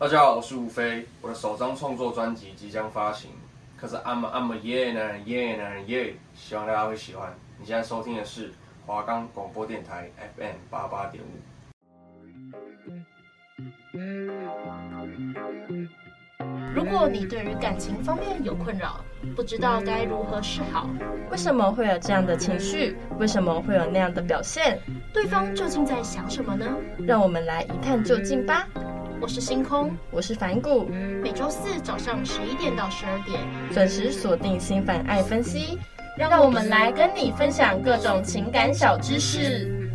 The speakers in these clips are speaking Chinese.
大家好，我是吴飞，我的首张创作专辑即将发行，可是 I'm a, I'm a yeah 男人 yeah 男人 yeah，希望大家会喜欢。你现在收听的是华冈广播电台 FM 八八点五。如果你对于感情方面有困扰，不知道该如何是好，为什么会有这样的情绪？为什么会有那样的表现？对方究竟在想什么呢？让我们来一探究竟吧。我是星空，我是凡谷，每周四早上十一点到十二点准时锁定心烦爱分析，让我们来跟你分享各种情感小知识。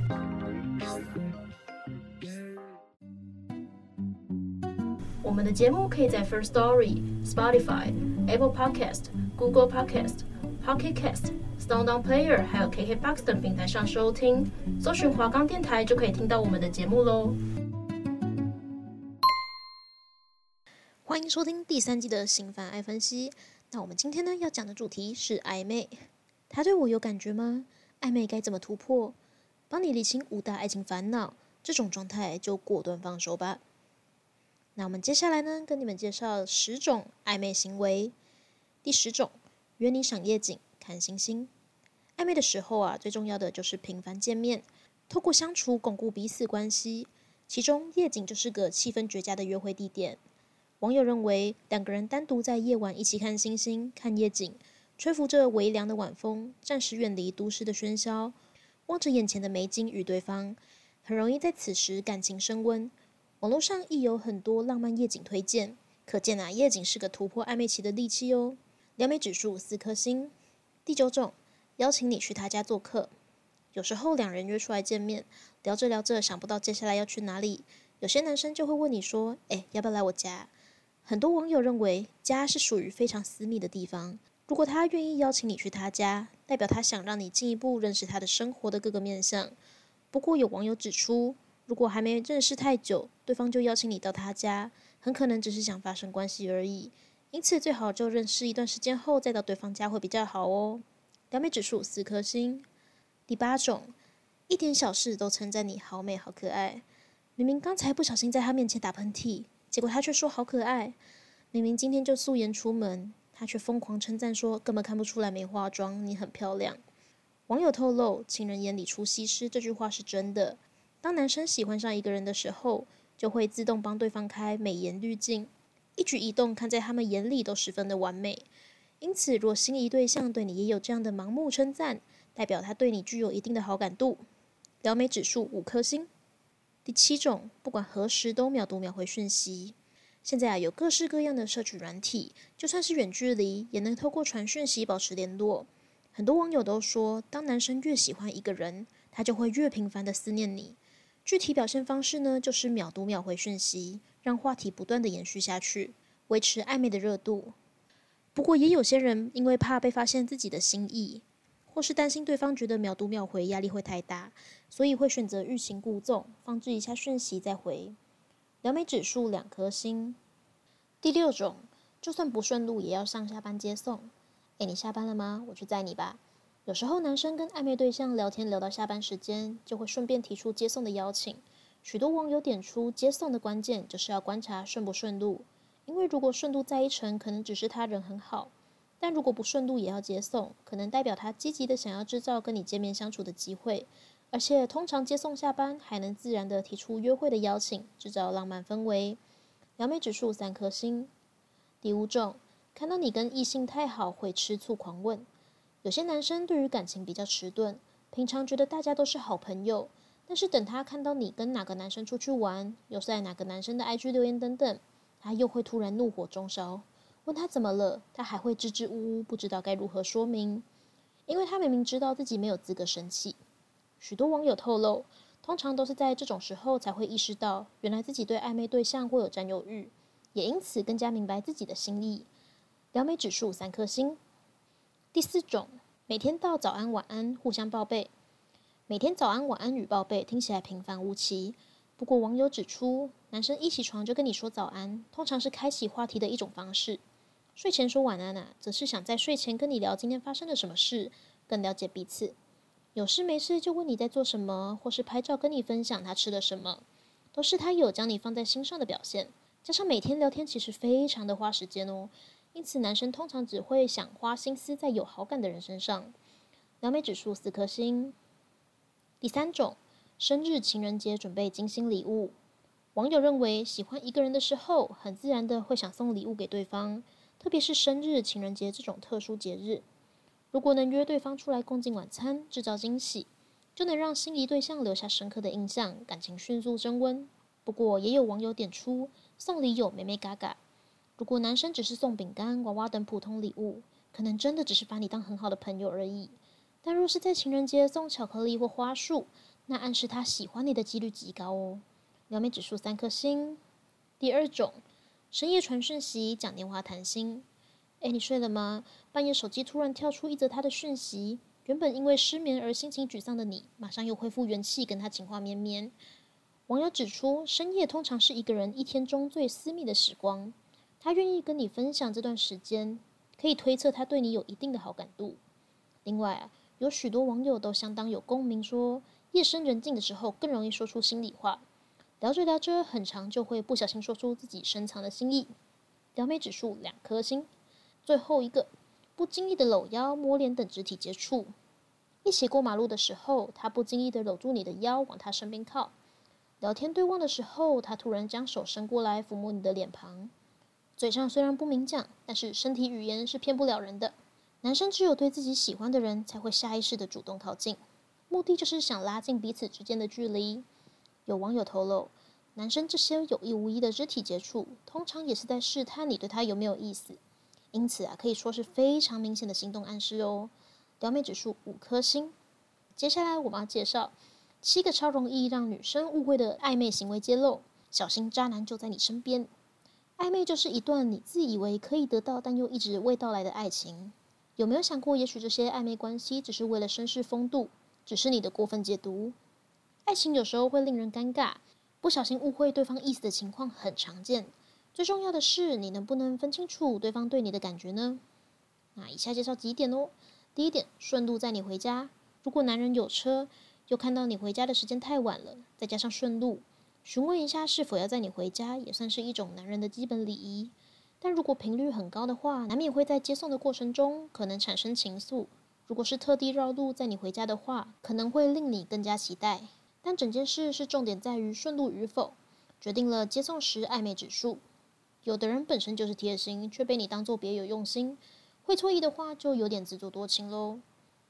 我们的节目可以在 First Story、Spotify、Apple Podcast、Google Podcast、Pocket Cast、SoundOn Player 还有 KKBox 等平台上收听，搜寻华冈电台就可以听到我们的节目喽。欢迎收听第三季的心烦爱分析。那我们今天呢要讲的主题是暧昧。他对我有感觉吗？暧昧该怎么突破？帮你理清五大爱情烦恼，这种状态就果断放手吧。那我们接下来呢跟你们介绍十种暧昧行为。第十种，约你赏夜景、看星星。暧昧的时候啊，最重要的就是频繁见面，透过相处巩固彼此关系。其中夜景就是个气氛绝佳的约会地点。网友认为，两个人单独在夜晚一起看星星、看夜景，吹拂着微凉的晚风，暂时远离都市的喧嚣，望着眼前的美景与对方，很容易在此时感情升温。网络上亦有很多浪漫夜景推荐，可见啊，夜景是个突破暧昧期的利器哦。撩妹指数四颗星。第九种，邀请你去他家做客。有时候两人约出来见面，聊着聊着想不到接下来要去哪里，有些男生就会问你说：“哎，要不要来我家？”很多网友认为家是属于非常私密的地方。如果他愿意邀请你去他家，代表他想让你进一步认识他的生活的各个面相。不过有网友指出，如果还没认识太久，对方就邀请你到他家，很可能只是想发生关系而已。因此最好就认识一段时间后再到对方家会比较好哦。撩妹指数四颗星。第八种，一点小事都称赞你好美好可爱，明明刚才不小心在他面前打喷嚏。结果他却说好可爱，明明今天就素颜出门，他却疯狂称赞说根本看不出来没化妆，你很漂亮。网友透露，情人眼里出西施这句话是真的。当男生喜欢上一个人的时候，就会自动帮对方开美颜滤镜，一举一动看在他们眼里都十分的完美。因此，若心仪对象对你也有这样的盲目称赞，代表他对你具有一定的好感度。撩妹指数五颗星。第七种，不管何时都秒读秒回讯息。现在啊，有各式各样的社群软体，就算是远距离，也能透过传讯息保持联络。很多网友都说，当男生越喜欢一个人，他就会越频繁的思念你。具体表现方式呢，就是秒读秒回讯息，让话题不断的延续下去，维持暧昧的热度。不过，也有些人因为怕被发现自己的心意。或是担心对方觉得秒读秒回压力会太大，所以会选择欲擒故纵，放置一下讯息再回。撩妹指数两颗星。第六种，就算不顺路也要上下班接送。诶，你下班了吗？我去载你吧。有时候男生跟暧昧对象聊天聊到下班时间，就会顺便提出接送的邀请。许多网友点出接送的关键就是要观察顺不顺路，因为如果顺路再一程，可能只是他人很好。但如果不顺路也要接送，可能代表他积极的想要制造跟你见面相处的机会，而且通常接送下班还能自然的提出约会的邀请，制造浪漫氛围。撩妹指数三颗星。第五种，看到你跟异性太好会吃醋狂问。有些男生对于感情比较迟钝，平常觉得大家都是好朋友，但是等他看到你跟哪个男生出去玩，又是在哪个男生的 IG 留言等等，他又会突然怒火中烧。问他怎么了，他还会支支吾吾，不知道该如何说明，因为他明明知道自己没有资格生气。许多网友透露，通常都是在这种时候才会意识到，原来自己对暧昧对象会有占有欲，也因此更加明白自己的心意。撩妹指数三颗星。第四种，每天道早安晚安，互相报备。每天早安晚安与报备听起来平凡无奇。不过网友指出，男生一起床就跟你说早安，通常是开启话题的一种方式。睡前说晚安啊，则是想在睡前跟你聊今天发生了什么事，更了解彼此。有事没事就问你在做什么，或是拍照跟你分享他吃了什么，都是他有将你放在心上的表现。加上每天聊天其实非常的花时间哦，因此男生通常只会想花心思在有好感的人身上。撩妹指数四颗星。第三种，生日、情人节准备精心礼物。网友认为，喜欢一个人的时候，很自然的会想送礼物给对方，特别是生日、情人节这种特殊节日。如果能约对方出来共进晚餐，制造惊喜，就能让心仪对象留下深刻的印象，感情迅速升温。不过，也有网友点出，送礼有眉眉角角。如果男生只是送饼干、娃娃等普通礼物，可能真的只是把你当很好的朋友而已。但若是在情人节送巧克力或花束，那暗示他喜欢你的几率极高哦。撩妹指数三颗星。第二种，深夜传讯息、讲电话谈心。哎，你睡了吗？半夜手机突然跳出一则他的讯息，原本因为失眠而心情沮丧的你，马上又恢复元气，跟他情话绵绵。网友指出，深夜通常是一个人一天中最私密的时光，他愿意跟你分享这段时间，可以推测他对你有一定的好感度。另外啊，有许多网友都相当有共鸣，说夜深人静的时候更容易说出心里话，聊着聊着，很长就会不小心说出自己深藏的心意。撩妹指数两颗星。最后一个，不经意的搂腰、摸脸等肢体接触。一起过马路的时候，他不经意的搂住你的腰，往他身边靠。聊天对望的时候，他突然将手伸过来抚摸你的脸庞。嘴上虽然不明讲，但是身体语言是骗不了人的。男生只有对自己喜欢的人，才会下意识的主动靠近，目的就是想拉近彼此之间的距离。有网友透露，男生这些有意无意的肢体接触，通常也是在试探你对他有没有意思。因此啊，可以说是非常明显的行动暗示哦。撩妹指数五颗星。接下来我们要介绍七个超容易让女生误会的暧昧行为揭露，小心渣男就在你身边。暧昧就是一段你自以为可以得到，但又一直未到来的爱情。有没有想过，也许这些暧昧关系只是为了绅士风度，只是你的过分解读。爱情有时候会令人尴尬，不小心误会对方意思的情况很常见。最重要的是，你能不能分清楚对方对你的感觉呢？那以下介绍几点哦。第一点，顺路载你回家。如果男人有车，又看到你回家的时间太晚了，再加上顺路，询问一下是否要载你回家，也算是一种男人的基本礼仪。但如果频率很高的话，难免会在接送的过程中可能产生情愫。如果是特地绕路载你回家的话，可能会令你更加期待。但整件事是重点在于顺路与否，决定了接送时暧昧指数。有的人本身就是贴心，却被你当做别有用心，会错意的话就有点自作多情喽。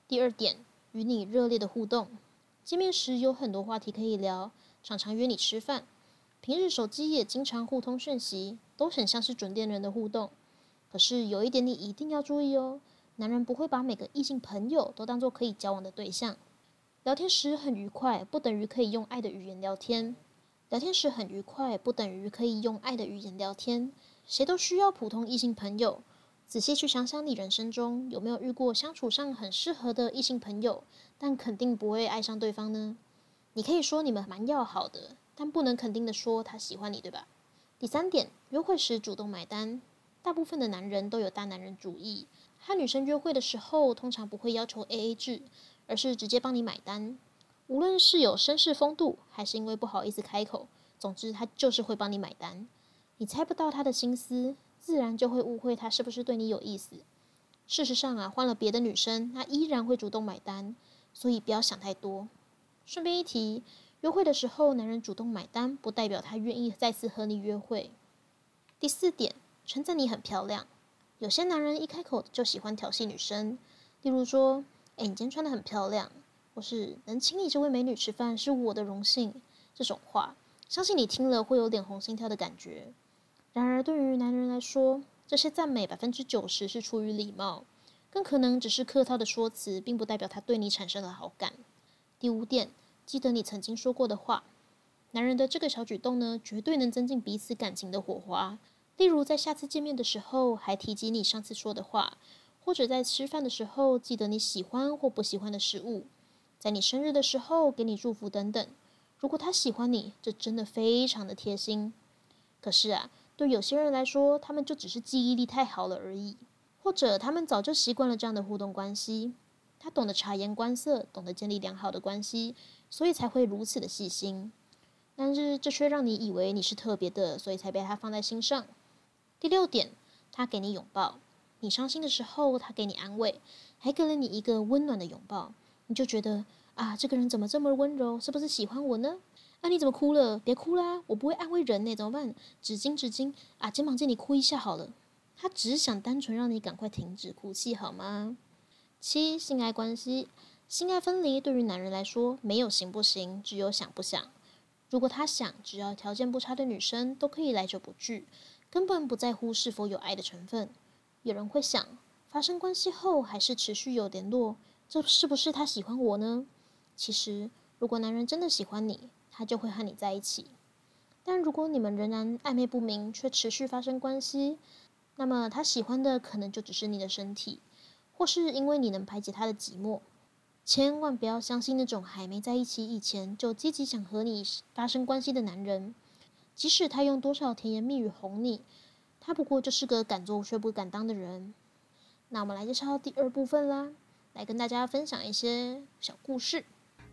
第二点，与你热烈的互动，见面时有很多话题可以聊，常常约你吃饭，平日手机也经常互通讯息，都很像是准恋人的互动。可是有一点你一定要注意哦，男人不会把每个异性朋友都当做可以交往的对象。聊天时很愉快，不等于可以用爱的语言聊天。聊天时很愉快，不等于可以用爱的语言聊天。谁都需要普通异性朋友。仔细去想想，你人生中有没有遇过相处上很适合的异性朋友，但肯定不会爱上对方呢？你可以说你们蛮要好的，但不能肯定的说他喜欢你，对吧？第三点，约会时主动买单。大部分的男人都有大男人主义，和女生约会的时候，通常不会要求 AA 制，而是直接帮你买单。无论是有绅士风度，还是因为不好意思开口，总之他就是会帮你买单。你猜不到他的心思，自然就会误会他是不是对你有意思。事实上啊，换了别的女生，他依然会主动买单，所以不要想太多。顺便一提，约会的时候男人主动买单，不代表他愿意再次和你约会。第四点，称赞你很漂亮。有些男人一开口就喜欢调戏女生，例如说：“哎，你今天穿得很漂亮。”或是能请你这位美女吃饭是我的荣幸，这种话，相信你听了会有脸红心跳的感觉。然而，对于男人来说，这些赞美百分之九十是出于礼貌，更可能只是客套的说辞，并不代表他对你产生了好感。第五点，记得你曾经说过的话。男人的这个小举动呢，绝对能增进彼此感情的火花。例如，在下次见面的时候，还提及你上次说的话，或者在吃饭的时候，记得你喜欢或不喜欢的食物。在你生日的时候给你祝福等等，如果他喜欢你，这真的非常的贴心。可是啊，对有些人来说，他们就只是记忆力太好了而已，或者他们早就习惯了这样的互动关系。他懂得察言观色，懂得建立良好的关系，所以才会如此的细心。但是这却让你以为你是特别的，所以才被他放在心上。第六点，他给你拥抱，你伤心的时候，他给你安慰，还给了你一个温暖的拥抱，你就觉得啊，这个人怎么这么温柔？是不是喜欢我呢？啊，你怎么哭了？别哭啦，我不会安慰人呢，怎么办？纸巾，纸巾啊，肩膀借你哭一下好了。他只想单纯让你赶快停止哭泣，好吗？七，性爱关系，性爱分离对于男人来说没有行不行，只有想不想。如果他想，只要条件不差的女生都可以来者不拒，根本不在乎是否有爱的成分。有人会想，发生关系后还是持续有联络，这是不是他喜欢我呢？其实，如果男人真的喜欢你，他就会和你在一起。但如果你们仍然暧昧不明，却持续发生关系，那么他喜欢的可能就只是你的身体，或是因为你能排解他的寂寞。千万不要相信那种还没在一起以前就积极想和你发生关系的男人，即使他用多少甜言蜜语哄你，他不过就是个敢做却不敢当的人。那我们来介绍第二部分啦，来跟大家分享一些小故事。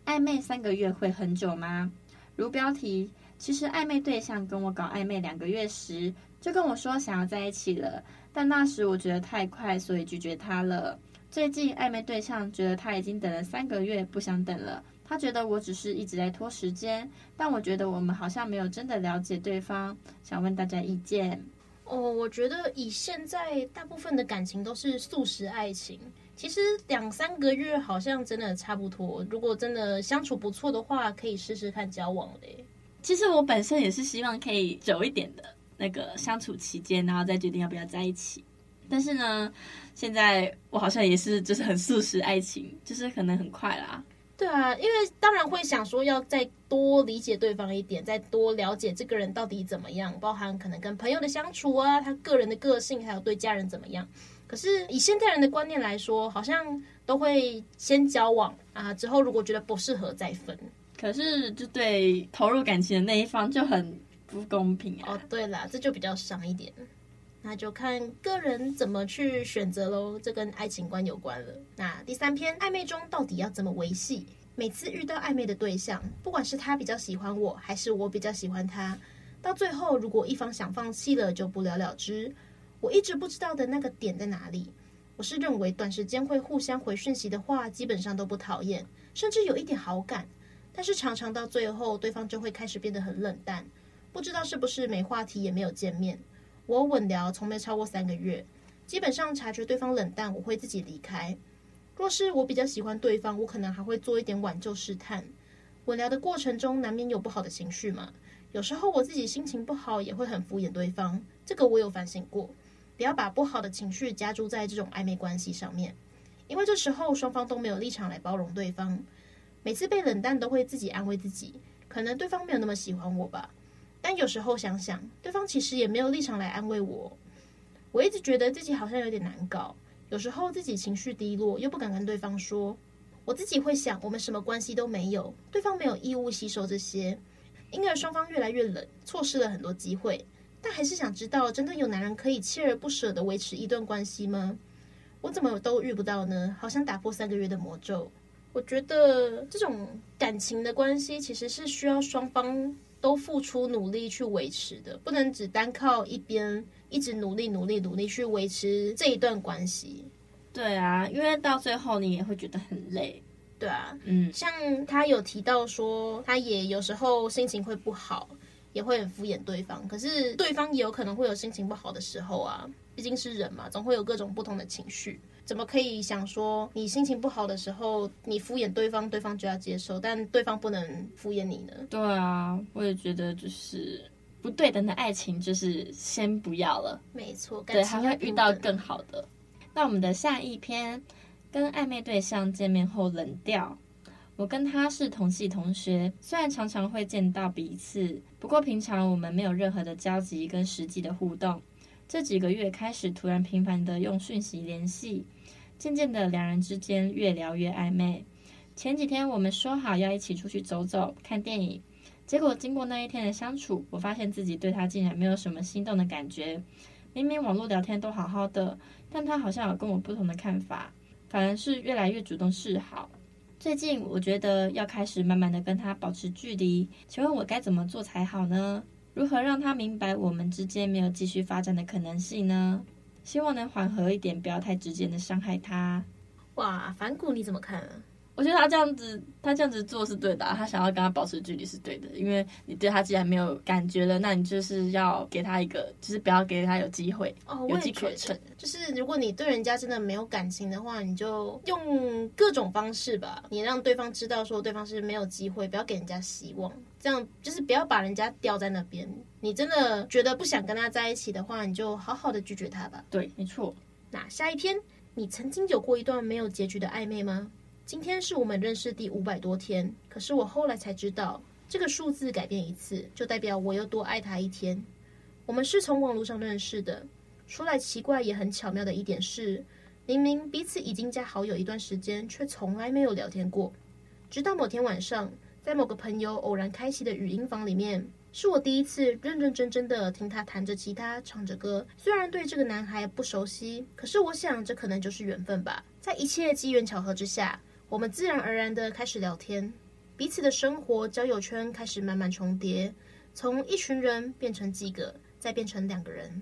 暧昧三个月会很久吗？如标题，其实暧昧对象跟我搞暧昧两个月时，就跟我说想要在一起了，但那时我觉得太快，所以拒绝他了。最近暧昧对象觉得他已经等了三个月，不想等了。他觉得我只是一直在拖时间，但我觉得我们好像没有真的了解对方。想问大家意见。哦，我觉得以现在大部分的感情都是速食爱情，其实两三个月好像真的差不多。如果真的相处不错的话，可以试试看交往嘞。其实我本身也是希望可以久一点的。那个相处期间，然后再决定要不要在一起。但是呢，现在我好像也是，就是很速食爱情，就是可能很快啦。对啊，因为当然会想说要再多理解对方一点，再多了解这个人到底怎么样，包含可能跟朋友的相处啊，他个人的个性，还有对家人怎么样。可是以现代人的观念来说，好像都会先交往啊，之后如果觉得不适合再分。可是就对投入感情的那一方就很。不公平啊！哦，对啦，这就比较伤一点，那就看个人怎么去选择喽。这跟爱情观有关了。那第三篇，暧昧中到底要怎么维系？每次遇到暧昧的对象，不管是他比较喜欢我，还是我比较喜欢他，到最后如果一方想放弃了，就不了了之。我一直不知道的那个点在哪里？我是认为短时间会互相回讯息的话，基本上都不讨厌，甚至有一点好感，但是常常到最后，对方就会开始变得很冷淡。不知道是不是没话题，也没有见面。我稳聊从没超过三个月，基本上察觉对方冷淡，我会自己离开。若是我比较喜欢对方，我可能还会做一点挽救试探。稳聊的过程中难免有不好的情绪嘛，有时候我自己心情不好，也会很敷衍对方。这个我有反省过，不要把不好的情绪加注在这种暧昧关系上面，因为这时候双方都没有立场来包容对方。每次被冷淡，都会自己安慰自己，可能对方没有那么喜欢我吧。但有时候想想，对方其实也没有立场来安慰我。我一直觉得自己好像有点难搞，有时候自己情绪低落，又不敢跟对方说。我自己会想，我们什么关系都没有，对方没有义务吸收这些，因而双方越来越冷，错失了很多机会。但还是想知道，真的有男人可以锲而不舍的维持一段关系吗？我怎么都遇不到呢？好想打破三个月的魔咒。我觉得这种感情的关系其实是需要双方。都付出努力去维持的，不能只单靠一边一直努力努力努力去维持这一段关系。对啊，因为到最后你也会觉得很累。对啊，嗯，像他有提到说，他也有时候心情会不好，也会很敷衍对方。可是对方也有可能会有心情不好的时候啊，毕竟是人嘛，总会有各种不同的情绪。怎么可以想说你心情不好的时候，你敷衍对方，对方就要接受，但对方不能敷衍你呢？对啊，我也觉得就是不对等的爱情，就是先不要了。没错，对，还会遇到更好的。那我们的下一篇，跟暧昧对象见面后冷掉。我跟他是同系同学，虽然常常会见到彼此，不过平常我们没有任何的交集跟实际的互动。这几个月开始突然频繁的用讯息联系，渐渐的两人之间越聊越暧昧。前几天我们说好要一起出去走走、看电影，结果经过那一天的相处，我发现自己对他竟然没有什么心动的感觉。明明网络聊天都好好的，但他好像有跟我不同的看法，反而是越来越主动示好。最近我觉得要开始慢慢的跟他保持距离，请问我该怎么做才好呢？如何让他明白我们之间没有继续发展的可能性呢？希望能缓和一点，不要太直接的伤害他。哇，反骨你怎么看啊？我觉得他这样子，他这样子做是对的啊，他想要跟他保持距离是对的，因为你对他既然没有感觉了，那你就是要给他一个，就是不要给他有机会，哦，有机可乘。就是如果你对人家真的没有感情的话，你就用各种方式吧，你让对方知道说对方是没有机会，不要给人家希望，这样就是不要把人家吊在那边。你真的觉得不想跟他在一起的话，你就好好的拒绝他吧。对，没错。那下一篇，你曾经有过一段没有结局的暧昧吗？今天是我们认识第五百多天，可是我后来才知道，这个数字改变一次，就代表我又多爱他一天。我们是从网络上认识的，说来奇怪也很巧妙的一点是，明明彼此已经加好友一段时间，却从来没有聊天过。直到某天晚上，在某个朋友偶然开启的语音房里面，是我第一次认认真真的听他弹着吉他，唱着歌。虽然对这个男孩不熟悉，可是我想这可能就是缘分吧。在一切机缘巧合之下。我们自然而然的开始聊天，彼此的生活交友圈开始慢慢重叠，从一群人变成几个，再变成两个人。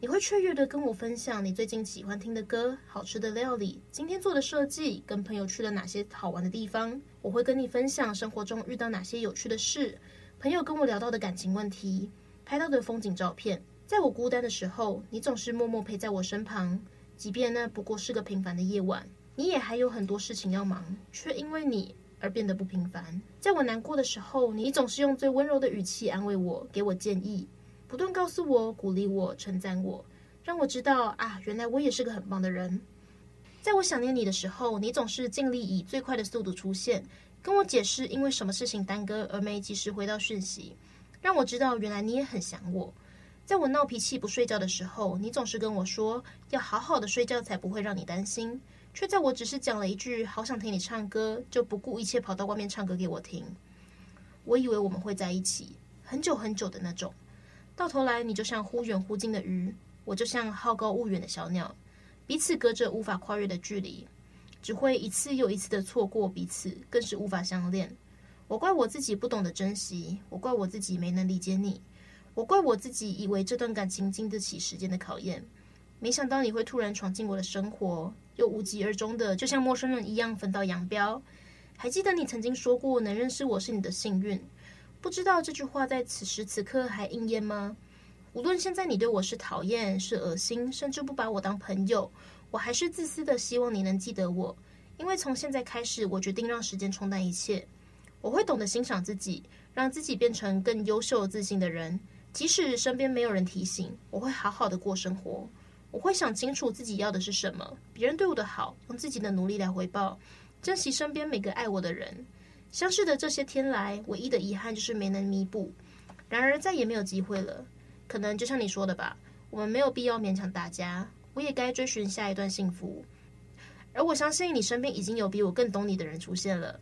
你会雀跃的跟我分享你最近喜欢听的歌、好吃的料理、今天做的设计、跟朋友去了哪些好玩的地方。我会跟你分享生活中遇到哪些有趣的事，朋友跟我聊到的感情问题，拍到的风景照片。在我孤单的时候，你总是默默陪在我身旁，即便那不过是个平凡的夜晚。你也还有很多事情要忙，却因为你而变得不平凡。在我难过的时候，你总是用最温柔的语气安慰我，给我建议，不断告诉我、鼓励我、称赞我，让我知道啊，原来我也是个很棒的人。在我想念你的时候，你总是尽力以最快的速度出现，跟我解释因为什么事情耽搁而没及时回到讯息，让我知道原来你也很想我。在我闹脾气不睡觉的时候，你总是跟我说要好好的睡觉，才不会让你担心。却在我只是讲了一句“好想听你唱歌”，就不顾一切跑到外面唱歌给我听。我以为我们会在一起很久很久的那种，到头来你就像忽远忽近的鱼，我就像好高骛远的小鸟，彼此隔着无法跨越的距离，只会一次又一次的错过彼此，更是无法相恋。我怪我自己不懂得珍惜，我怪我自己没能理解你，我怪我自己以为这段感情经得起时间的考验，没想到你会突然闯进我的生活。又无疾而终的，就像陌生人一样分道扬镳。还记得你曾经说过，能认识我是你的幸运。不知道这句话在此时此刻还应验吗？无论现在你对我是讨厌、是恶心，甚至不把我当朋友，我还是自私的希望你能记得我。因为从现在开始，我决定让时间冲淡一切。我会懂得欣赏自己，让自己变成更优秀、自信的人。即使身边没有人提醒，我会好好的过生活。我会想清楚自己要的是什么，别人对我的好，用自己的努力来回报，珍惜身边每个爱我的人。相识的这些天来，唯一的遗憾就是没能弥补。然而再也没有机会了，可能就像你说的吧，我们没有必要勉强大家。我也该追寻下一段幸福。而我相信你身边已经有比我更懂你的人出现了。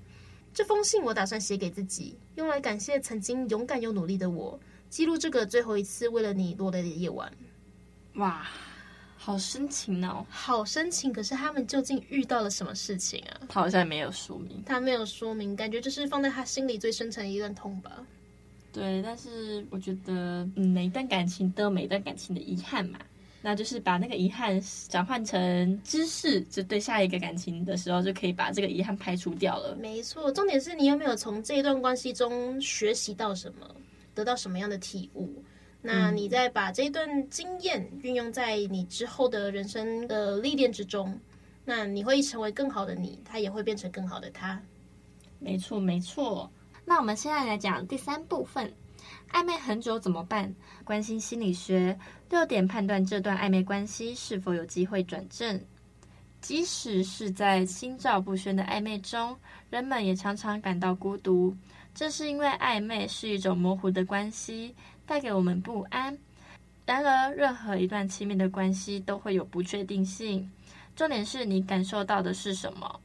这封信我打算写给自己，用来感谢曾经勇敢又努力的我，记录这个最后一次为了你落泪的夜晚。哇！好深情哦，好深情。可是他们究竟遇到了什么事情啊？他好像没有说明。他没有说明，感觉就是放在他心里最深层的一段痛吧。对，但是我觉得，嗯，每一段感情都有每一段感情的遗憾嘛。那就是把那个遗憾转换成知识，就对下一个感情的时候就可以把这个遗憾排除掉了。没错，重点是你有没有从这一段关系中学习到什么，得到什么样的体悟？那你再把这段经验运用在你之后的人生的历练之中，那你会成为更好的你，他也会变成更好的他。没错，没错。那我们现在来讲第三部分，暧昧很久怎么办？关心心理学六点判断这段暧昧关系是否有机会转正。即使是在心照不宣的暧昧中，人们也常常感到孤独，这是因为暧昧是一种模糊的关系。带给我们不安。然而，任何一段亲密的关系都会有不确定性。重点是你感受到的是什么？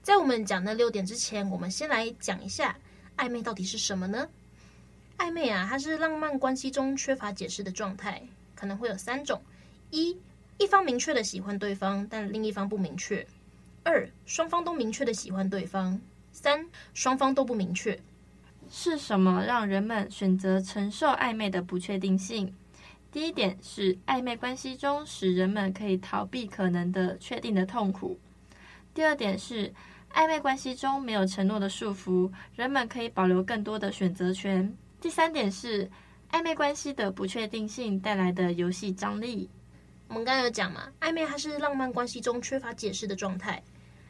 在我们讲那六点之前，我们先来讲一下暧昧到底是什么呢？暧昧啊，它是浪漫关系中缺乏解释的状态，可能会有三种：一，一方明确的喜欢对方，但另一方不明确；二，双方都明确的喜欢对方；三，双方都不明确。是什么让人们选择承受暧昧的不确定性？第一点是暧昧关系中使人们可以逃避可能的确定的痛苦。第二点是暧昧关系中没有承诺的束缚，人们可以保留更多的选择权。第三点是暧昧关系的不确定性带来的游戏张力。我们刚刚有讲嘛，暧昧它是浪漫关系中缺乏解释的状态。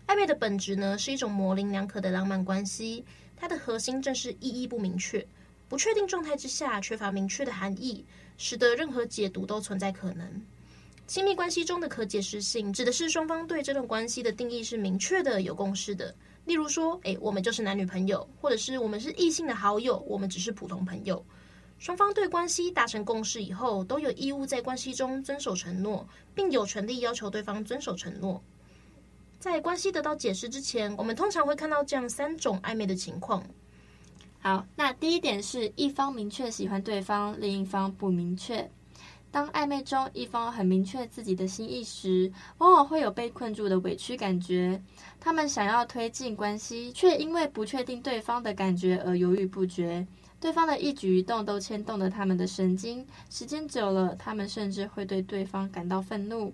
暧昧的本质呢，是一种模棱两可的浪漫关系，它的核心正是意义不明确、不确定状态之下缺乏明确的含义，使得任何解读都存在可能。亲密关系中的可解释性，指的是双方对这段关系的定义是明确的、有共识的。例如说，诶，我们就是男女朋友，或者是我们是异性的好友，我们只是普通朋友。双方对关系达成共识以后，都有义务在关系中遵守承诺，并有权利要求对方遵守承诺。在关系得到解释之前，我们通常会看到这样三种暧昧的情况。好，那第一点是一方明确喜欢对方，另一方不明确。当暧昧中一方很明确自己的心意时，往往会有被困住的委屈感觉。他们想要推进关系，却因为不确定对方的感觉而犹豫不决。对方的一举一动都牵动了他们的神经，时间久了，他们甚至会对对方感到愤怒。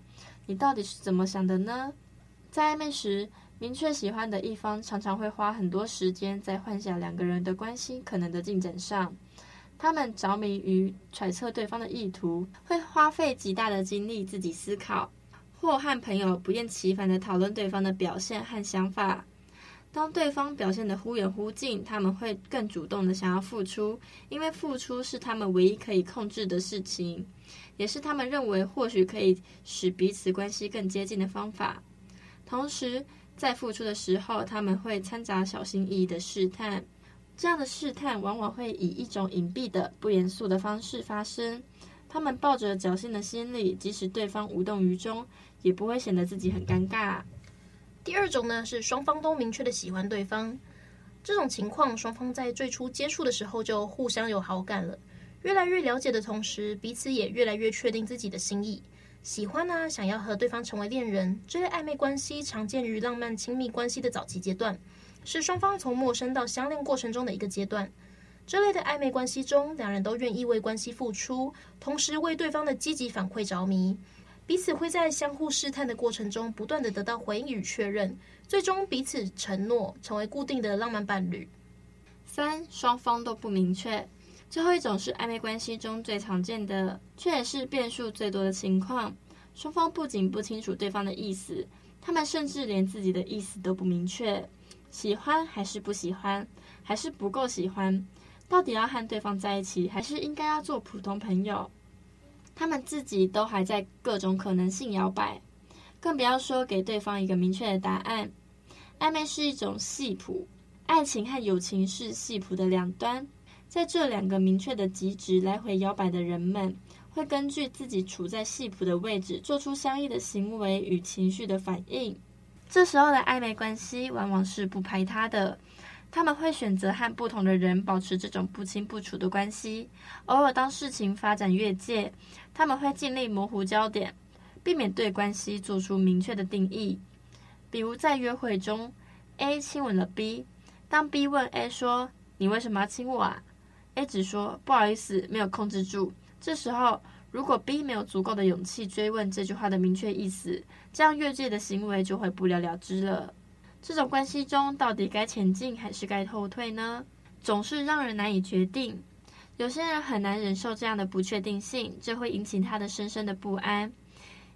你到底是怎么想的呢？在暧昧时，明确喜欢的一方常常会花很多时间在幻想两个人的关系可能的进展上。他们着迷于揣测对方的意图，会花费极大的精力自己思考，或和朋友不厌其烦地讨论对方的表现和想法。当对方表现得忽远忽近，他们会更主动地想要付出，因为付出是他们唯一可以控制的事情，也是他们认为或许可以使彼此关系更接近的方法。同时，在付出的时候，他们会掺杂小心翼翼的试探。这样的试探往往会以一种隐蔽的、不严肃的方式发生。他们抱着侥幸的心理，即使对方无动于衷，也不会显得自己很尴尬。第二种呢，是双方都明确的喜欢对方。这种情况，双方在最初接触的时候就互相有好感了，越来越了解的同时，彼此也越来越确定自己的心意。喜欢啊，想要和对方成为恋人，这类暧昧关系常见于浪漫亲密关系的早期阶段，是双方从陌生到相恋过程中的一个阶段。这类的暧昧关系中，两人都愿意为关系付出，同时为对方的积极反馈着迷，彼此会在相互试探的过程中不断地得到回应与确认，最终彼此承诺成为固定的浪漫伴侣。三，双方都不明确。最后一种是暧昧关系中最常见的，却也是变数最多的情况。双方不仅不清楚对方的意思，他们甚至连自己的意思都不明确。喜欢还是不喜欢，还是不够喜欢？到底要和对方在一起，还是应该要做普通朋友？他们自己都还在各种可能性摇摆，更不要说给对方一个明确的答案。暧昧是一种戏谱，爱情和友情是戏谱的两端。在这两个明确的极值来回摇摆的人们，会根据自己处在戏谱的位置，做出相应的行为与情绪的反应。这时候的暧昧关系往往是不排他的，他们会选择和不同的人保持这种不清不楚的关系。偶尔当事情发展越界，他们会尽力模糊焦点，避免对关系做出明确的定义。比如在约会中，A 亲吻了 B，当 B 问 A 说：“你为什么要亲我啊？” A 只说不好意思，没有控制住。这时候，如果 B 没有足够的勇气追问这句话的明确意思，这样越界的行为就会不了了之了。这种关系中，到底该前进还是该后退呢？总是让人难以决定。有些人很难忍受这样的不确定性，这会引起他的深深的不安。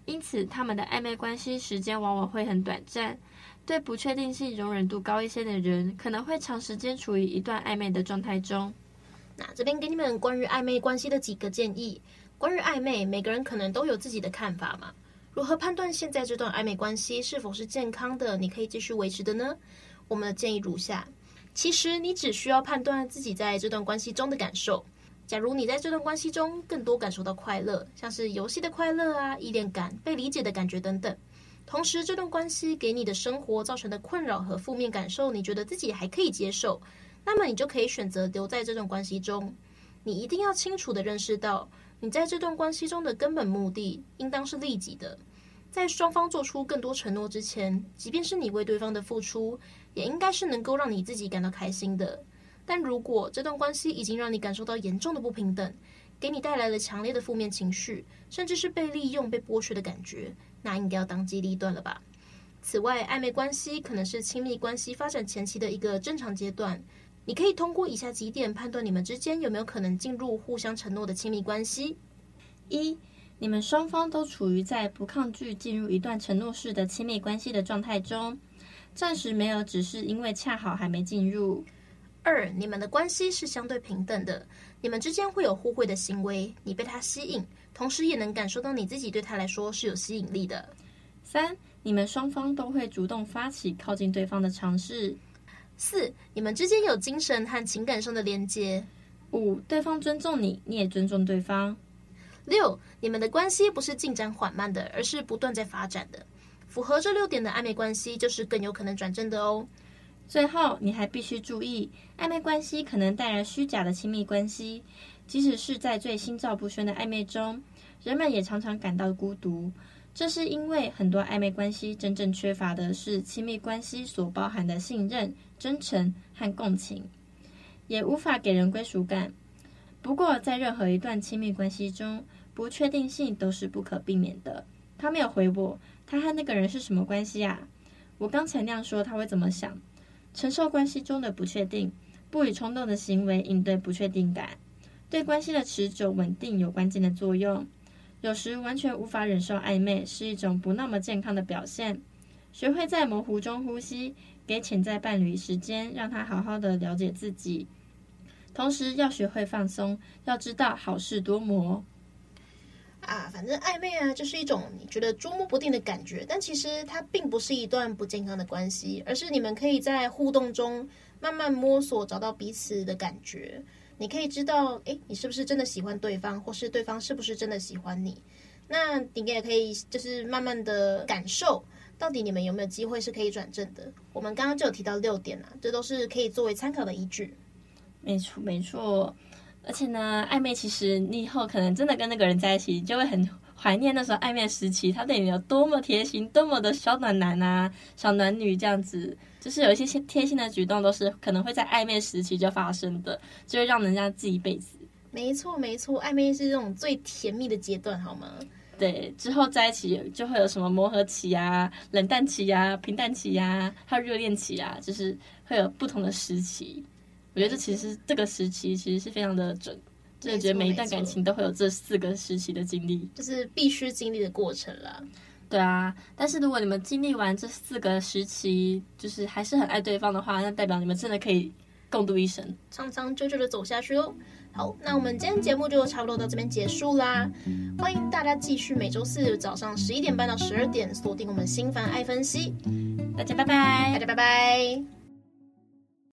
因此，他们的暧昧关系时间往往会很短暂。对不确定性容忍度高一些的人，可能会长时间处于一段暧昧的状态中。那这边给你们关于暧昧关系的几个建议。关于暧昧，每个人可能都有自己的看法嘛。如何判断现在这段暧昧关系是否是健康的？你可以继续维持的呢？我们的建议如下：其实你只需要判断自己在这段关系中的感受。假如你在这段关系中更多感受到快乐，像是游戏的快乐啊、依恋感、被理解的感觉等等。同时，这段关系给你的生活造成的困扰和负面感受，你觉得自己还可以接受。那么你就可以选择留在这段关系中。你一定要清楚地认识到，你在这段关系中的根本目的应当是利己的。在双方做出更多承诺之前，即便是你为对方的付出，也应该是能够让你自己感到开心的。但如果这段关系已经让你感受到严重的不平等，给你带来了强烈的负面情绪，甚至是被利用、被剥削的感觉，那应该要当机立断了吧？此外，暧昧关系可能是亲密关系发展前期的一个正常阶段，你可以通过以下几点判断你们之间有没有可能进入互相承诺的亲密关系：一。你们双方都处于在不抗拒进入一段承诺式的亲密关系的状态中，暂时没有，只是因为恰好还没进入。二，你们的关系是相对平等的，你们之间会有互惠的行为，你被他吸引，同时也能感受到你自己对他来说是有吸引力的。三，你们双方都会主动发起靠近对方的尝试。四，你们之间有精神和情感上的连接。五，对方尊重你，你也尊重对方。六，你们的关系不是进展缓慢的，而是不断在发展的。符合这六点的暧昧关系，就是更有可能转正的哦。最后，你还必须注意，暧昧关系可能带来虚假的亲密关系。即使是在最心照不宣的暧昧中，人们也常常感到孤独。这是因为很多暧昧关系真正缺乏的是亲密关系所包含的信任、真诚和共情，也无法给人归属感。不过，在任何一段亲密关系中，不确定性都是不可避免的。他没有回我，他和那个人是什么关系啊？我刚才那样说，他会怎么想？承受关系中的不确定，不以冲动的行为应对不确定感，对关系的持久稳定有关键的作用。有时完全无法忍受暧昧，是一种不那么健康的表现。学会在模糊中呼吸，给潜在伴侣时间，让他好好的了解自己。同时要学会放松，要知道好事多磨啊。反正暧昧啊，就是一种你觉得捉摸不定的感觉，但其实它并不是一段不健康的关系，而是你们可以在互动中慢慢摸索，找到彼此的感觉。你可以知道，诶，你是不是真的喜欢对方，或是对方是不是真的喜欢你？那你也可以就是慢慢的感受，到底你们有没有机会是可以转正的。我们刚刚就有提到六点啊，这都是可以作为参考的依据。没错，没错，而且呢，暧昧其实你以后可能真的跟那个人在一起，就会很怀念那时候暧昧时期，他对你有多么贴心，多么的小暖男啊，小暖女这样子，就是有一些些贴心的举动，都是可能会在暧昧时期就发生的，就会让人家记一辈子。没错，没错，暧昧是这种最甜蜜的阶段，好吗？对，之后在一起就会有什么磨合期啊、冷淡期啊、平淡期啊，还有热恋期啊，就是会有不同的时期。我觉得这其实这个时期其实是非常的准，真的觉得每一段感情都会有这四个时期的经历，就是必须经历的过程了。对啊，但是如果你们经历完这四个时期，就是还是很爱对方的话，那代表你们真的可以共度一生，长长久久的走下去哦。好，那我们今天节目就差不多到这边结束啦。欢迎大家继续每周四早上十一点半到十二点锁定我们心凡爱分析。大家拜拜，大家拜拜。